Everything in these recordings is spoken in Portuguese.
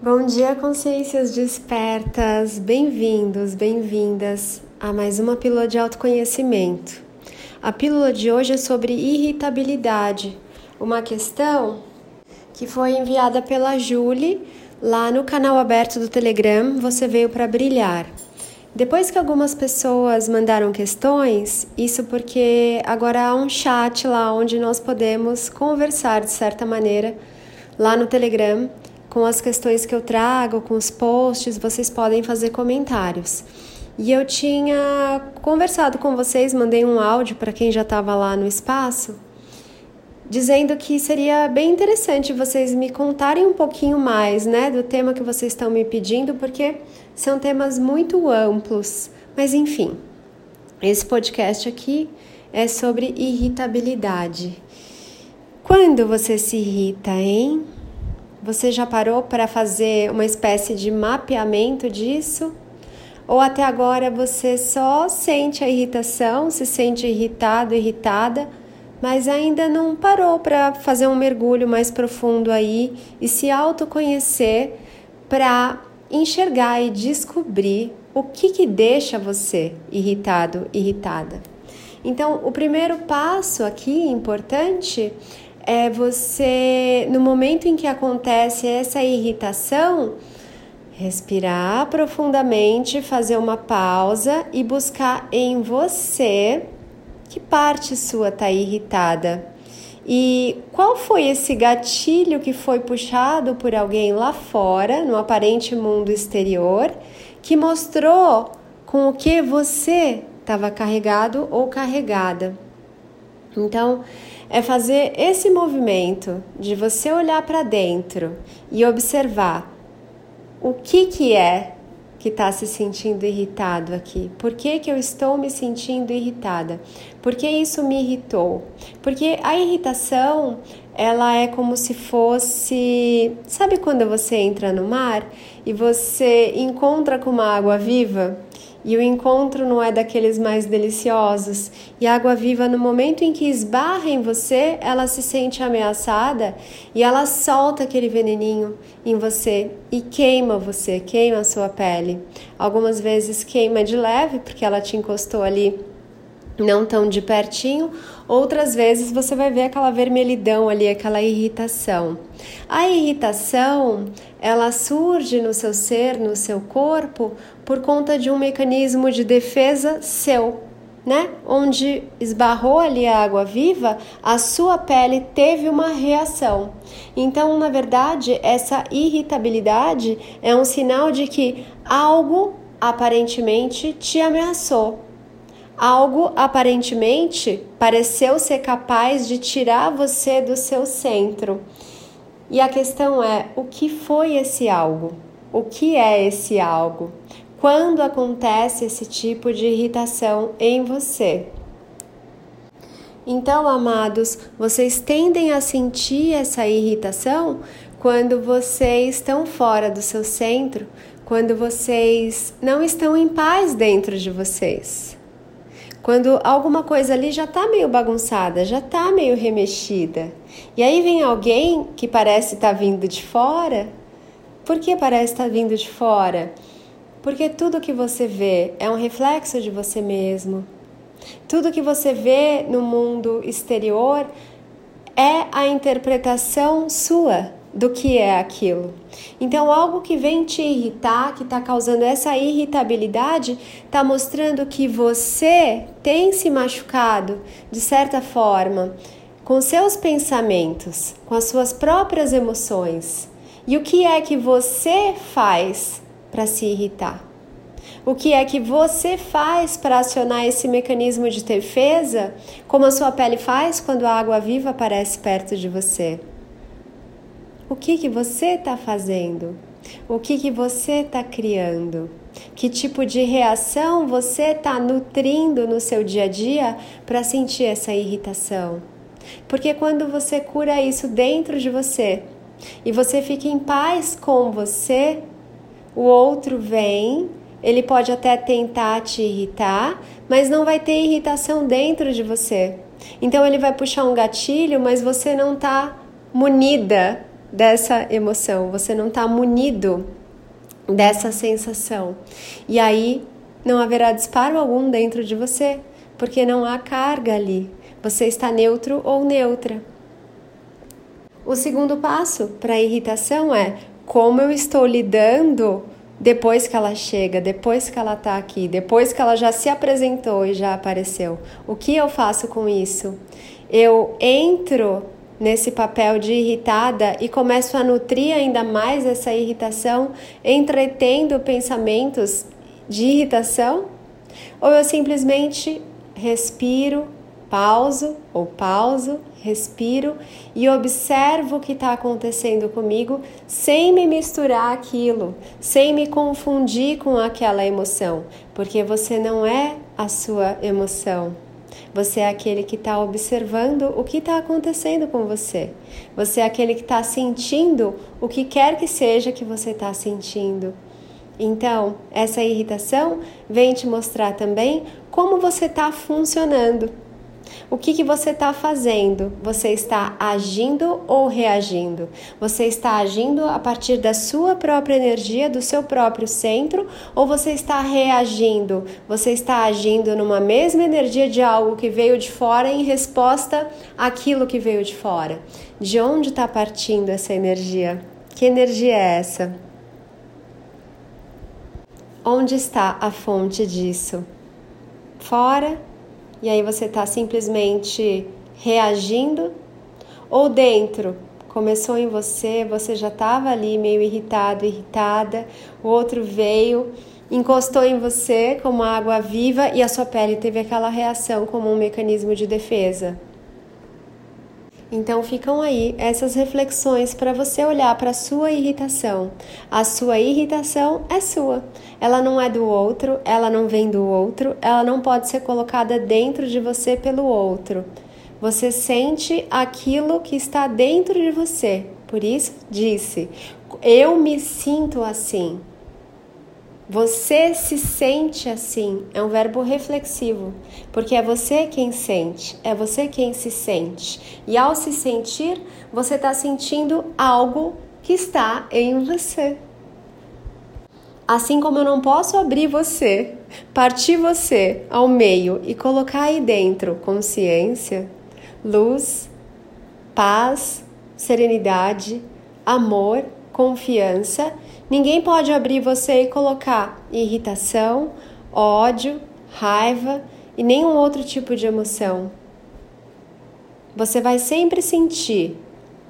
Bom dia, consciências despertas. Bem-vindos, bem-vindas a mais uma pílula de autoconhecimento. A pílula de hoje é sobre irritabilidade, uma questão que foi enviada pela Julie lá no canal aberto do Telegram. Você veio para brilhar. Depois que algumas pessoas mandaram questões, isso porque agora há um chat lá onde nós podemos conversar de certa maneira lá no Telegram com as questões que eu trago, com os posts, vocês podem fazer comentários. E eu tinha conversado com vocês, mandei um áudio para quem já estava lá no espaço, dizendo que seria bem interessante vocês me contarem um pouquinho mais, né, do tema que vocês estão me pedindo, porque são temas muito amplos. Mas enfim, esse podcast aqui é sobre irritabilidade. Quando você se irrita, hein? Você já parou para fazer uma espécie de mapeamento disso? Ou até agora você só sente a irritação, se sente irritado, irritada, mas ainda não parou para fazer um mergulho mais profundo aí e se autoconhecer para enxergar e descobrir o que, que deixa você irritado, irritada. Então, o primeiro passo aqui importante é você, no momento em que acontece essa irritação, respirar profundamente, fazer uma pausa e buscar em você que parte sua está irritada. E qual foi esse gatilho que foi puxado por alguém lá fora, no aparente mundo exterior, que mostrou com o que você estava carregado ou carregada? Então, é fazer esse movimento de você olhar para dentro e observar o que que é que está se sentindo irritado aqui? Por que, que eu estou me sentindo irritada? Por que isso me irritou? Porque a irritação ela é como se fosse. Sabe quando você entra no mar e você encontra com uma água viva? E o encontro não é daqueles mais deliciosos. E a água viva, no momento em que esbarra em você, ela se sente ameaçada e ela solta aquele veneninho em você e queima você, queima a sua pele. Algumas vezes queima de leve, porque ela te encostou ali não tão de pertinho, outras vezes você vai ver aquela vermelhidão ali, aquela irritação. A irritação, ela surge no seu ser, no seu corpo, por conta de um mecanismo de defesa seu, né? Onde esbarrou ali a água viva, a sua pele teve uma reação. Então, na verdade, essa irritabilidade é um sinal de que algo aparentemente te ameaçou Algo aparentemente pareceu ser capaz de tirar você do seu centro. E a questão é: o que foi esse algo? O que é esse algo? Quando acontece esse tipo de irritação em você? Então, amados, vocês tendem a sentir essa irritação quando vocês estão fora do seu centro, quando vocês não estão em paz dentro de vocês. Quando alguma coisa ali já está meio bagunçada, já está meio remexida. E aí vem alguém que parece estar tá vindo de fora. Por que parece estar tá vindo de fora? Porque tudo que você vê é um reflexo de você mesmo. Tudo que você vê no mundo exterior é a interpretação sua do que é aquilo. Então, algo que vem te irritar, que está causando essa irritabilidade, está mostrando que você tem se machucado de certa forma com seus pensamentos, com as suas próprias emoções. E o que é que você faz para se irritar? O que é que você faz para acionar esse mecanismo de defesa, como a sua pele faz quando a água viva aparece perto de você? O que, que você está fazendo? O que, que você está criando? Que tipo de reação você está nutrindo no seu dia a dia para sentir essa irritação? Porque quando você cura isso dentro de você e você fica em paz com você, o outro vem, ele pode até tentar te irritar, mas não vai ter irritação dentro de você. Então ele vai puxar um gatilho, mas você não está munida dessa emoção, você não está munido dessa sensação. E aí não haverá disparo algum dentro de você, porque não há carga ali. Você está neutro ou neutra. O segundo passo para a irritação é como eu estou lidando depois que ela chega, depois que ela está aqui, depois que ela já se apresentou e já apareceu. O que eu faço com isso? Eu entro nesse papel de irritada e começo a nutrir ainda mais essa irritação, entretendo pensamentos de irritação? Ou eu simplesmente respiro, pauso ou pauso, respiro e observo o que está acontecendo comigo sem me misturar aquilo, sem me confundir com aquela emoção, porque você não é a sua emoção. Você é aquele que está observando o que está acontecendo com você. Você é aquele que está sentindo o que quer que seja que você está sentindo. Então, essa irritação vem te mostrar também como você está funcionando. O que, que você está fazendo? Você está agindo ou reagindo? Você está agindo a partir da sua própria energia, do seu próprio centro, ou você está reagindo? Você está agindo numa mesma energia de algo que veio de fora em resposta àquilo que veio de fora? De onde está partindo essa energia? Que energia é essa? Onde está a fonte disso? Fora e aí você está simplesmente reagindo, ou dentro, começou em você, você já estava ali meio irritado, irritada, o outro veio, encostou em você como água viva e a sua pele teve aquela reação como um mecanismo de defesa. Então ficam aí essas reflexões para você olhar para a sua irritação. A sua irritação é sua. Ela não é do outro, ela não vem do outro, ela não pode ser colocada dentro de você pelo outro. Você sente aquilo que está dentro de você. Por isso disse: eu me sinto assim. Você se sente assim, é um verbo reflexivo, porque é você quem sente, é você quem se sente. E ao se sentir, você está sentindo algo que está em você. Assim como eu não posso abrir você, partir você ao meio e colocar aí dentro consciência, luz, paz, serenidade, amor, confiança Ninguém pode abrir você e colocar irritação, ódio, raiva e nenhum outro tipo de emoção. Você vai sempre sentir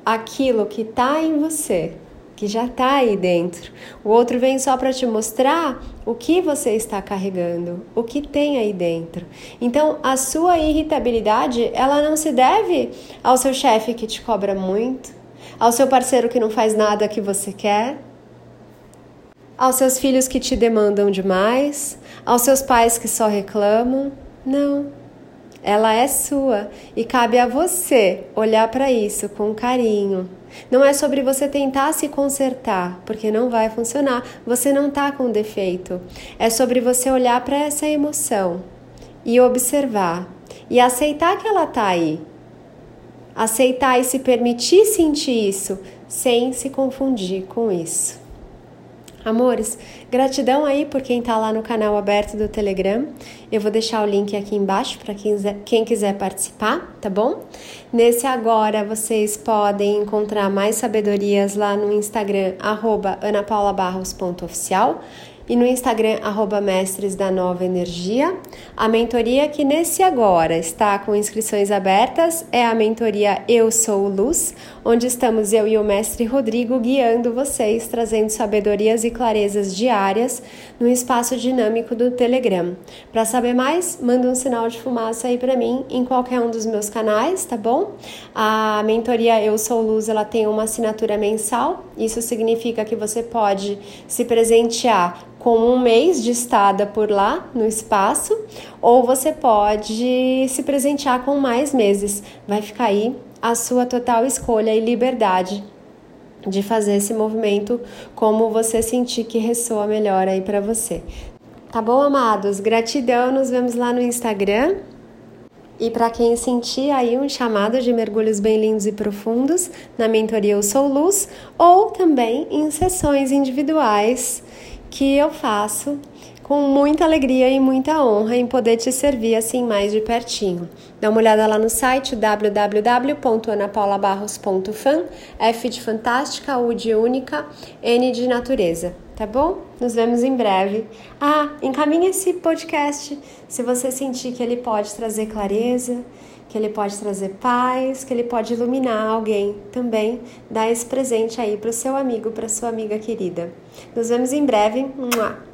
aquilo que está em você, que já está aí dentro. O outro vem só para te mostrar o que você está carregando, o que tem aí dentro. Então, a sua irritabilidade, ela não se deve ao seu chefe que te cobra muito, ao seu parceiro que não faz nada que você quer, aos seus filhos que te demandam demais, aos seus pais que só reclamam. Não. Ela é sua e cabe a você olhar para isso com carinho. Não é sobre você tentar se consertar, porque não vai funcionar. Você não está com defeito. É sobre você olhar para essa emoção e observar e aceitar que ela está aí. Aceitar e se permitir sentir isso sem se confundir com isso. Amores, gratidão aí por quem tá lá no canal aberto do Telegram. Eu vou deixar o link aqui embaixo para quem, quem quiser participar, tá bom? Nesse agora vocês podem encontrar mais sabedorias lá no Instagram, anapaulabarros.oficial e no Instagram, arroba Mestres da Nova Energia. A mentoria que nesse agora está com inscrições abertas é a mentoria Eu Sou Luz, onde estamos eu e o mestre Rodrigo guiando vocês, trazendo sabedorias e clarezas diárias no espaço dinâmico do Telegram. Para saber mais, manda um sinal de fumaça aí para mim em qualquer um dos meus canais, tá bom? A mentoria Eu Sou Luz, ela tem uma assinatura mensal. Isso significa que você pode se presentear com um mês de estada por lá no espaço, ou você pode se presentear com mais meses. Vai ficar aí a sua total escolha e liberdade de fazer esse movimento como você sentir que ressoa melhor aí para você. Tá bom, amados? Gratidão, nos vemos lá no Instagram. E para quem sentir aí um chamado de mergulhos bem lindos e profundos, na mentoria Eu Sou Luz, ou também em sessões individuais que eu faço com muita alegria e muita honra em poder te servir assim mais de pertinho. Dá uma olhada lá no site www.anapaulabarros.fan, F de fantástica, U de única, N de natureza, tá bom? Nos vemos em breve. Ah, encaminhe esse podcast se você sentir que ele pode trazer clareza, que ele pode trazer paz, que ele pode iluminar alguém também. Dá esse presente aí para o seu amigo, para sua amiga querida. Nos vemos em breve. Mua!